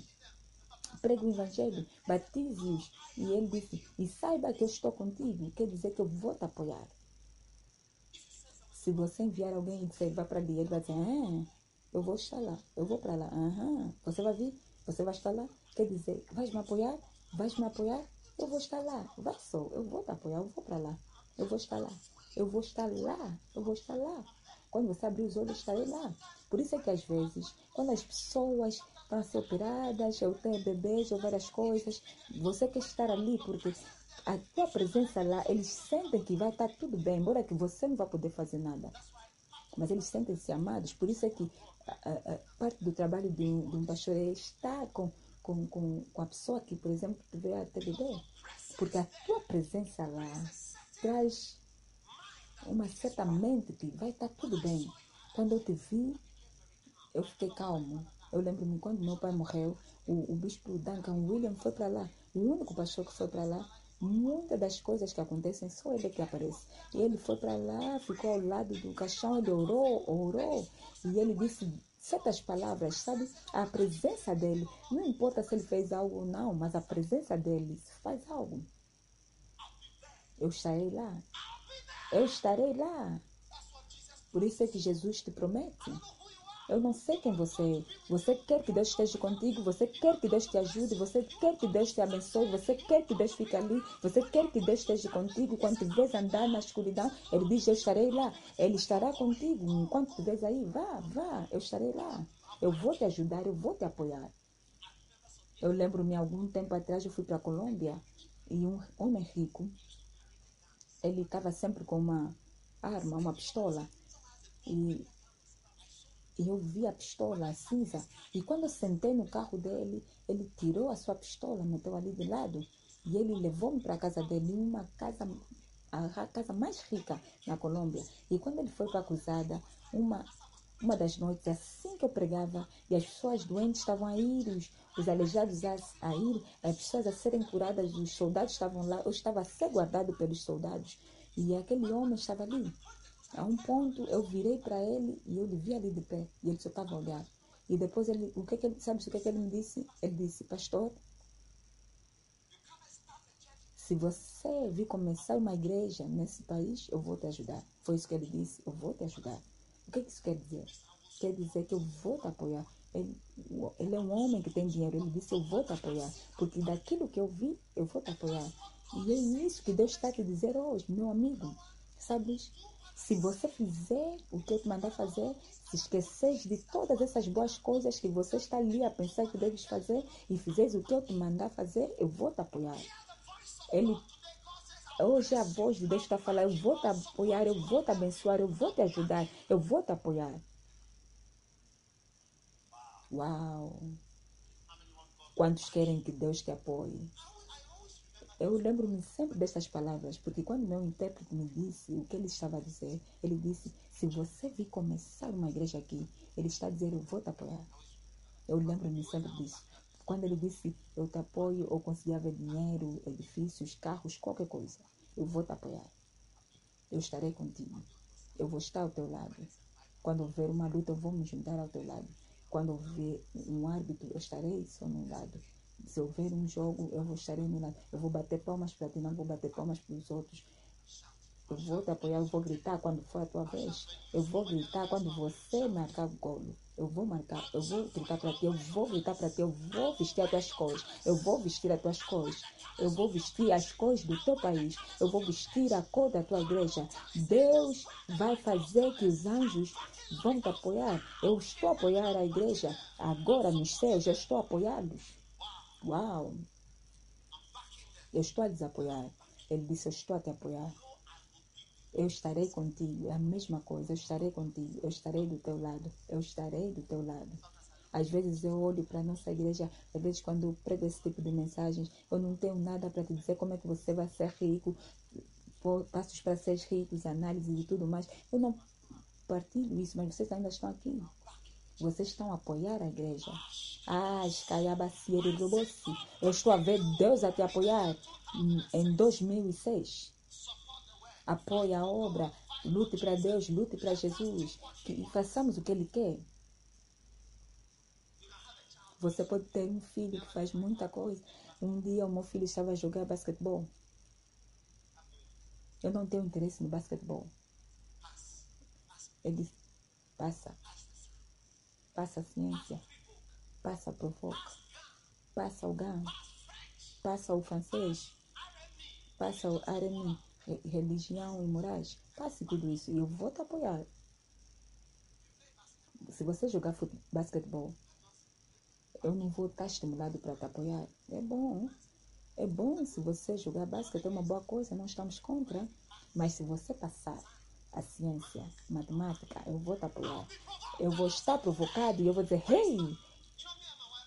pregue o evangelho, batize-os. E ele disse: e saiba que eu estou contigo, quer dizer que eu vou te apoiar. Se você enviar alguém e dizer, vá para ali, ele vai dizer, ah, eu vou estar lá, eu vou para lá. Aham, você vai vir, você vai estar lá. Quer dizer, vais me apoiar? Vais me apoiar? Eu vou estar lá. Vai só, eu vou te apoiar, eu vou para lá. Eu vou estar lá. Eu vou estar lá. Eu vou estar lá. Quando você abrir os olhos, estarei lá. Por isso é que às vezes, quando as pessoas estão a ser operadas, ou têm bebês, ou várias coisas, você quer estar ali porque a tua presença lá, eles sentem que vai estar tudo bem, embora que você não vai poder fazer nada. Mas eles sentem-se amados. Por isso é que a, a, a parte do trabalho de um, de um pastor é estar com, com, com, com a pessoa que, por exemplo, veio a bebê. Porque a tua presença lá traz uma certa mente que vai estar tudo bem. Quando eu te vi, eu fiquei calmo. Eu lembro-me quando meu pai morreu, o, o bispo Duncan William foi para lá. O único pastor que foi para lá Muitas das coisas que acontecem, só ele que aparece. E ele foi para lá, ficou ao lado do caixão, ele orou, orou. E ele disse certas palavras, sabe? A presença dele, não importa se ele fez algo ou não, mas a presença dele faz algo. Eu estarei lá. Eu estarei lá. Por isso é que Jesus te promete. Eu não sei quem você é. Você quer que Deus esteja contigo, você quer que Deus te ajude, você quer que Deus te abençoe, você quer que Deus fique ali, você quer que Deus esteja contigo. Quando vês andar na escuridão, Ele diz: Eu estarei lá. Ele estará contigo. Enquanto vês aí, vá, vá, eu estarei lá. Eu vou te ajudar, eu vou te apoiar. Eu lembro-me, algum tempo atrás, eu fui para a Colômbia e um homem rico, ele estava sempre com uma arma, uma pistola. E e eu vi a pistola cinza. E quando eu sentei no carro dele, ele tirou a sua pistola, meteu ali de lado. E ele levou-me para a casa dele, uma casa, a casa mais rica na Colômbia. E quando ele foi para a cruzada, uma, uma das noites, assim que eu pregava, e as pessoas doentes estavam a ir, os, os aleijados a, a ir, as pessoas a serem curadas, os soldados estavam lá, eu estava a ser guardado pelos soldados. E aquele homem estava ali. A um ponto eu virei para ele e eu lhe vi ali de pé e ele só estava olhar. E depois ele, o que é que ele, sabe o que é que ele me disse? Ele disse, pastor, se você vir começar uma igreja nesse país, eu vou te ajudar. Foi isso que ele disse, eu vou te ajudar. O que, é que isso quer dizer? Quer dizer que eu vou te apoiar. Ele, ele é um homem que tem dinheiro. Ele disse, eu vou te apoiar. Porque daquilo que eu vi, eu vou te apoiar. E é isso que Deus está te dizer hoje, meu amigo. Sabes? Se você fizer o que eu te mandar fazer, se esqueces de todas essas boas coisas que você está ali a pensar que deves fazer e fizeres o que eu te mandar fazer, eu vou te apoiar. Ele Hoje a voz de Deus está falando, eu vou te apoiar, eu vou te abençoar, eu vou te ajudar, eu vou te apoiar. Uau! Quantos querem que Deus te apoie? Eu lembro-me sempre dessas palavras, porque quando meu intérprete me disse o que ele estava a dizer, ele disse: Se você vir começar uma igreja aqui, ele está a dizer: Eu vou te apoiar. Eu lembro-me sempre disso. Quando ele disse: Eu te apoio, ou conseguia dinheiro, edifícios, carros, qualquer coisa, eu vou te apoiar. Eu estarei contigo. Eu vou estar ao teu lado. Quando houver uma luta, eu vou me juntar ao teu lado. Quando houver um árbitro, eu estarei só no lado se houver um jogo, eu vou estar no. Eu vou bater palmas para ti, não vou bater palmas para os outros. Eu vou te apoiar, eu vou gritar quando for a tua vez. Eu vou gritar quando você marcar o golo. Eu vou marcar, eu vou gritar para ti, eu vou gritar para ti, eu vou vestir as tuas cores, eu vou vestir as tuas cores, eu vou vestir as cores do teu país, eu vou vestir a cor da tua igreja. Deus vai fazer que os anjos vão te apoiar. Eu estou a apoiar a igreja agora nos céus, eu estou a apoiá-los. Uau! Eu estou a desapoiar. Ele disse: Eu estou a te apoiar. Eu estarei contigo. É a mesma coisa. Eu estarei contigo. Eu estarei do teu lado. Eu estarei do teu lado. Às vezes eu olho para a nossa igreja, às vezes quando eu prego esse tipo de mensagens, eu não tenho nada para te dizer como é que você vai ser rico, passos para ser ricos, análises e tudo mais. Eu não partilho isso, mas vocês ainda estão aqui. Vocês estão a apoiar a igreja. Ah, Escaiabaciere Robossi. Eu estou a ver Deus a te apoiar em 2006. Apoie a obra. Lute para Deus, lute para Jesus. E façamos o que Ele quer. Você pode ter um filho que faz muita coisa. Um dia o meu filho estava a jogar basquetebol. Eu não tenho interesse no basquetebol. Ele disse, passa. Passa a ciência. Passa a provoca. Passa o GAN. Passa o francês. Passa o RMI. Religião e morais. Passe tudo isso e eu vou te apoiar. Se você jogar futebol, basquetebol, eu não vou estar estimulado para te apoiar. É bom. É bom se você jogar basquete, é uma boa coisa, não estamos contra. Mas se você passar a ciência, matemática, eu vou apoiar. Eu vou estar provocado e eu vou dizer, hey!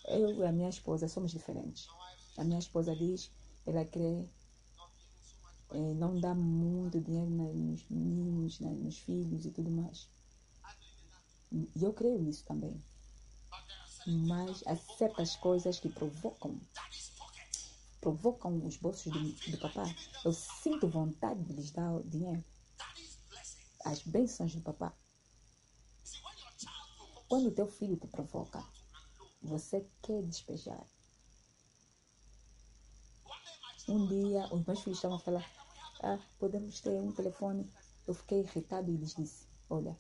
Eu e a minha esposa somos diferentes. A minha esposa diz, ela crê, é, não dá muito dinheiro nos meninos, nos filhos e tudo mais. E eu creio nisso também. Mas há certas coisas que provocam provocam os bolsos do, do papai. Eu sinto vontade de lhes dar dinheiro. As bênçãos do papai. Quando teu filho te provoca, você quer despejar. Um dia, os meus filhos estavam a falar, ah, podemos ter um telefone. Eu fiquei irritado e lhes disse, olha,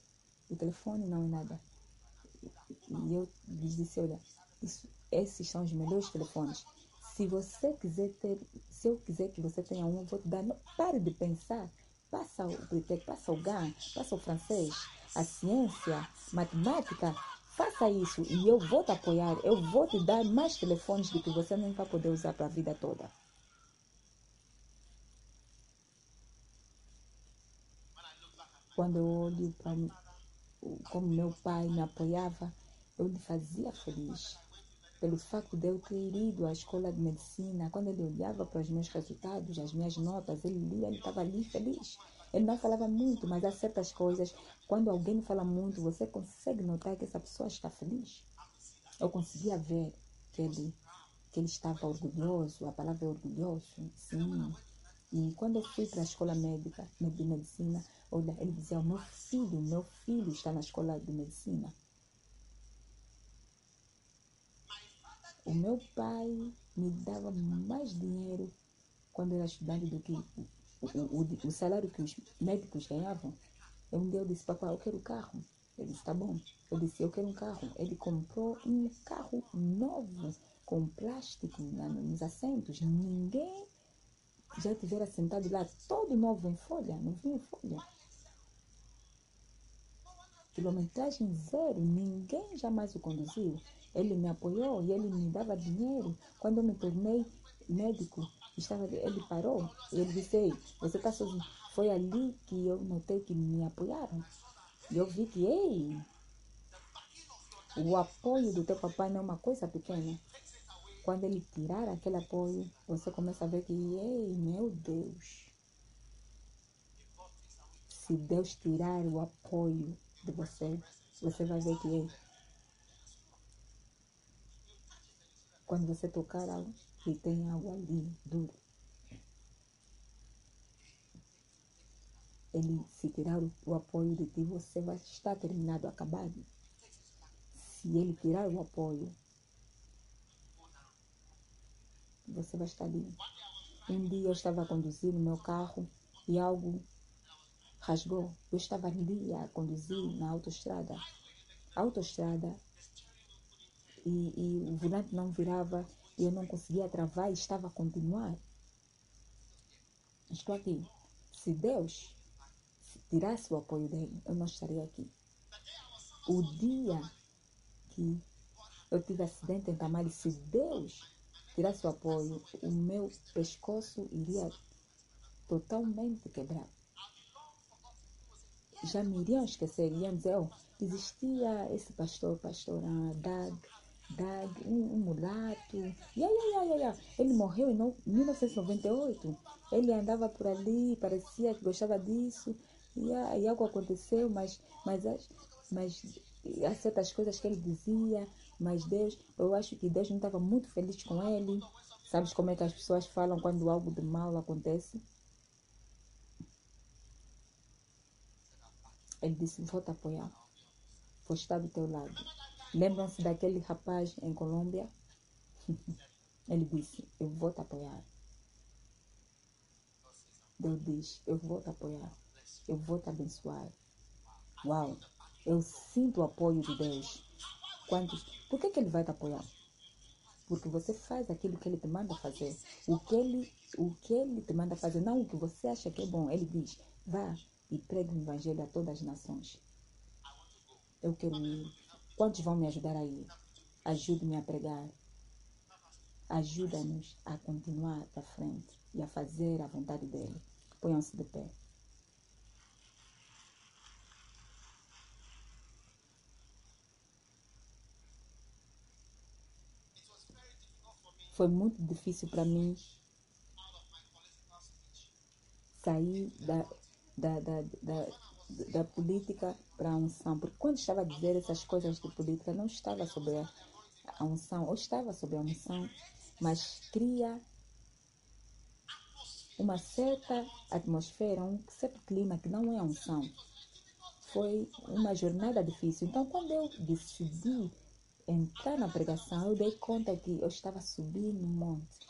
o telefone não é nada. E eu lhes disse, olha, isso, esses são os melhores telefones. Se você quiser ter, se eu quiser que você tenha um, eu vou te dar. Não pare de pensar. Passa o Britec, passa o GAN, passa o francês, a ciência, matemática. Faça isso e eu vou te apoiar. Eu vou te dar mais telefones do que você nem vai poder usar para a vida toda. Quando eu olho para como meu pai me apoiava, eu lhe fazia feliz. Pelo facto de eu ter ido à escola de medicina, quando ele olhava para os meus resultados, as minhas notas, ele lia, ele estava ali feliz. Ele não falava muito, mas há certas coisas, quando alguém fala muito, você consegue notar que essa pessoa está feliz. Eu conseguia ver que ele, que ele estava orgulhoso, a palavra é orgulhoso, sim. E quando eu fui para a escola médica, de medicina, ele dizia, o meu filho, meu filho está na escola de medicina. O meu pai me dava mais dinheiro quando era estudante do que o, o, o, salário que os médicos ganhavam. Um dia eu disse, papai, eu quero carro. Ele disse, tá bom. Eu disse, eu quero um carro. Ele comprou um carro novo, com plástico nos assentos. Ninguém já tivera sentado lá, todo novo em folha, não vinha em folha. Quilometragem zero, ninguém jamais o conduziu. Ele me apoiou e ele me dava dinheiro. Quando eu me tornei médico, estava, ele parou e ele disse, Ei, você está sozinho. Foi ali que eu notei que me apoiaram. E eu vi que, ei, o apoio do teu papai não é uma coisa pequena. Quando ele tirar aquele apoio, você começa a ver que, ei, meu Deus. Se Deus tirar o apoio de você, você vai ver que, ei, Quando você tocar algo e tem algo ali duro, ele se tirar o, o apoio de ti, você vai estar terminado, acabado. Se ele tirar o apoio, você vai estar ali. Um dia eu estava conduzindo meu carro e algo rasgou. Eu estava ali a conduzir na autoestrada. A autoestrada e, e o volante não virava e eu não conseguia travar e estava a continuar. Estou aqui. Se Deus tirasse o apoio dele, eu não estaria aqui. O dia que eu tive acidente em Tamale, se Deus tirasse o apoio, o meu pescoço iria totalmente quebrar. Já me iriam esquecer, iriam dizer, oh, existia esse pastor, pastor ah, Um, um mulato. Yeah, yeah, yeah, yeah. Ele morreu em 1998. Ele andava por ali, parecia que gostava disso. e, e algo aconteceu, mas, mas, mas há certas coisas que ele dizia, mas Deus, eu acho que Deus não estava muito feliz com ele. Sabes como é que as pessoas falam quando algo de mal acontece? Ele disse: Vou te apoiar. Vou estar do teu lado. Lembram-se daquele rapaz em Colômbia? Ele disse: Eu vou te apoiar. Deus diz: Eu vou te apoiar. Eu vou te abençoar. Uau! Eu sinto o apoio de Deus. Quantos? Por que, que Ele vai te apoiar? Porque você faz aquilo que Ele te manda fazer. O que Ele, o que ele te manda fazer, não o que você acha que é bom. Ele diz: Vá e pregue o Evangelho a todas as nações. Eu quero ir. Quantos vão me ajudar a ir? Ajude-me a pregar. Ajuda-nos a continuar para frente e a fazer a vontade dele. Ponham-se de pé. Foi muito difícil para mim sair da, da, da, da, da política para a unção. Porque quando estava a dizer essas coisas de política, não estava sobre a, unção, ou estava sobre a unção, mas cria uma certa atmosfera, um certo clima que não é unção. Foi uma jornada difícil. Então, quando eu decidi entrar na pregação, eu dei conta que eu estava subindo um monte.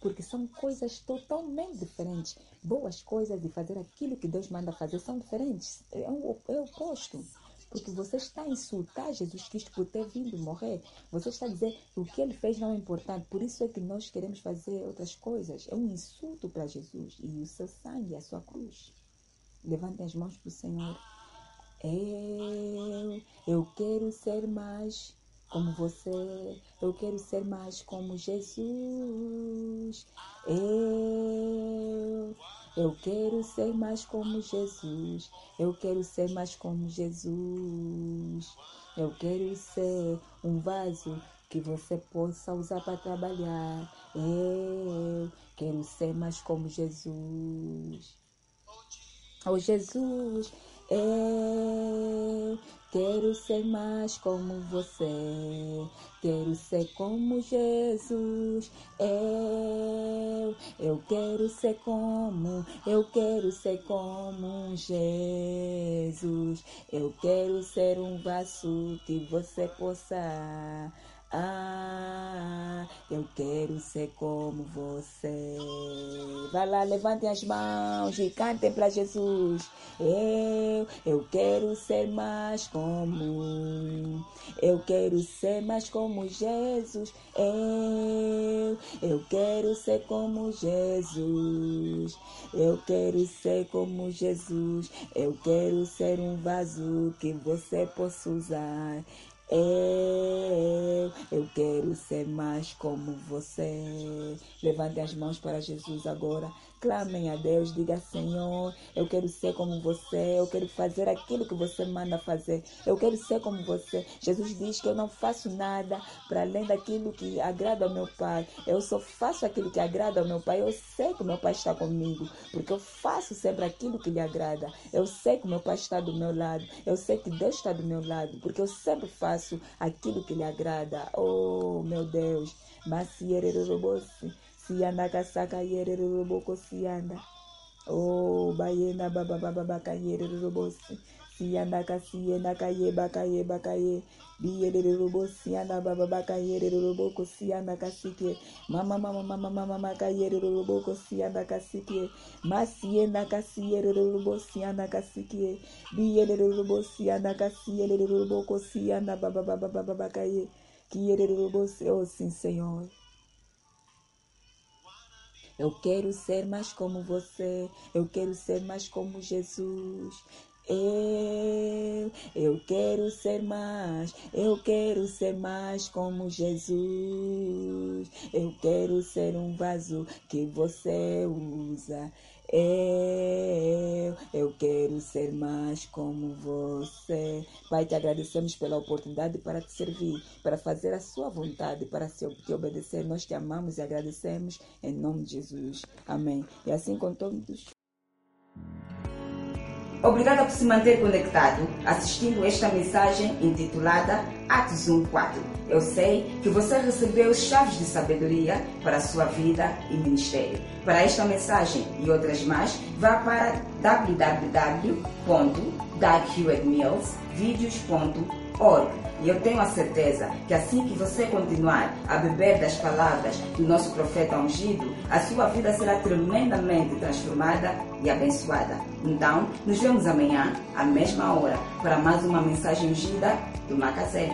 Porque são coisas totalmente diferentes. Boas coisas e fazer aquilo que Deus manda fazer são diferentes. É o, é o oposto. Porque você está a insultar Jesus Cristo por ter vindo morrer. Você está a dizer o que ele fez não é importante. Por isso é que nós queremos fazer outras coisas. É um insulto para Jesus e o seu sangue, a sua cruz. Levantem as mãos para o Senhor. Eu, eu quero ser mais como você. Eu quero ser mais como Jesus. Eu, eu quero ser mais como Jesus. Eu quero ser mais como Jesus. Eu quero ser um vaso que você possa usar para trabalhar. Eu quero ser mais como Jesus. Oh Jesus, eu quero ser mais como você. Quero ser como Jesus. Eu, eu quero ser como, eu quero ser como Jesus. Eu quero ser um vaso que você possa ah, eu quero ser como você. Vai lá, levantem as mãos e cantem para Jesus. Eu, eu quero ser mais como. Eu quero ser mais como Jesus. Eu, eu quero ser como Jesus. Eu quero ser como Jesus. Eu quero ser um vaso que você possa usar. Eu, eu quero ser mais como você. Levante as mãos para Jesus agora. Clamem a Deus, diga Senhor, eu quero ser como você, eu quero fazer aquilo que você manda fazer, eu quero ser como você. Jesus diz que eu não faço nada para além daquilo que agrada ao meu Pai. Eu só faço aquilo que agrada ao meu Pai. Eu sei que o meu Pai está comigo, porque eu faço sempre aquilo que lhe agrada. Eu sei que o meu Pai está do meu lado, eu sei que Deus está do meu lado, porque eu sempre faço aquilo que lhe agrada. Oh, meu Deus. Maciererobose. Sianda kasaka yerere roboko sianda. Oh, bayena baba baba baka yerere robosi. Sianda kasienda kaye baka ye baka ye. Biyerere robo sianda baba baka yerere roboko sianda kasike. Mama mama mama mama maka yerere roboko sianda kasike. Masienda kasiyerere robo sianda kasike. Biyerere robo sianda kasiyerere roboko sianda baba baba baba baka ye. Kiyerere robo, oh sim, Senhor. Eu quero ser mais como você. Eu quero ser mais como Jesus. Eu, eu quero ser mais, eu quero ser mais como Jesus. Eu quero ser um vaso que você usa. Eu, eu quero ser mais como você. Pai, te agradecemos pela oportunidade para te servir, para fazer a sua vontade, para te obedecer. Nós te amamos e agradecemos em nome de Jesus. Amém. E assim com todos. Obrigada por se manter conectado assistindo esta mensagem intitulada Atos 1.4. Eu sei que você recebeu chaves de sabedoria para a sua vida e ministério. Para esta mensagem e outras mais, vá para www.daghewittmillsvideos.org e eu tenho a certeza que assim que você continuar a beber das palavras do nosso profeta ungido, a sua vida será tremendamente transformada e abençoada. Então, nos vemos amanhã, à mesma hora, para mais uma mensagem ungida do Macazé.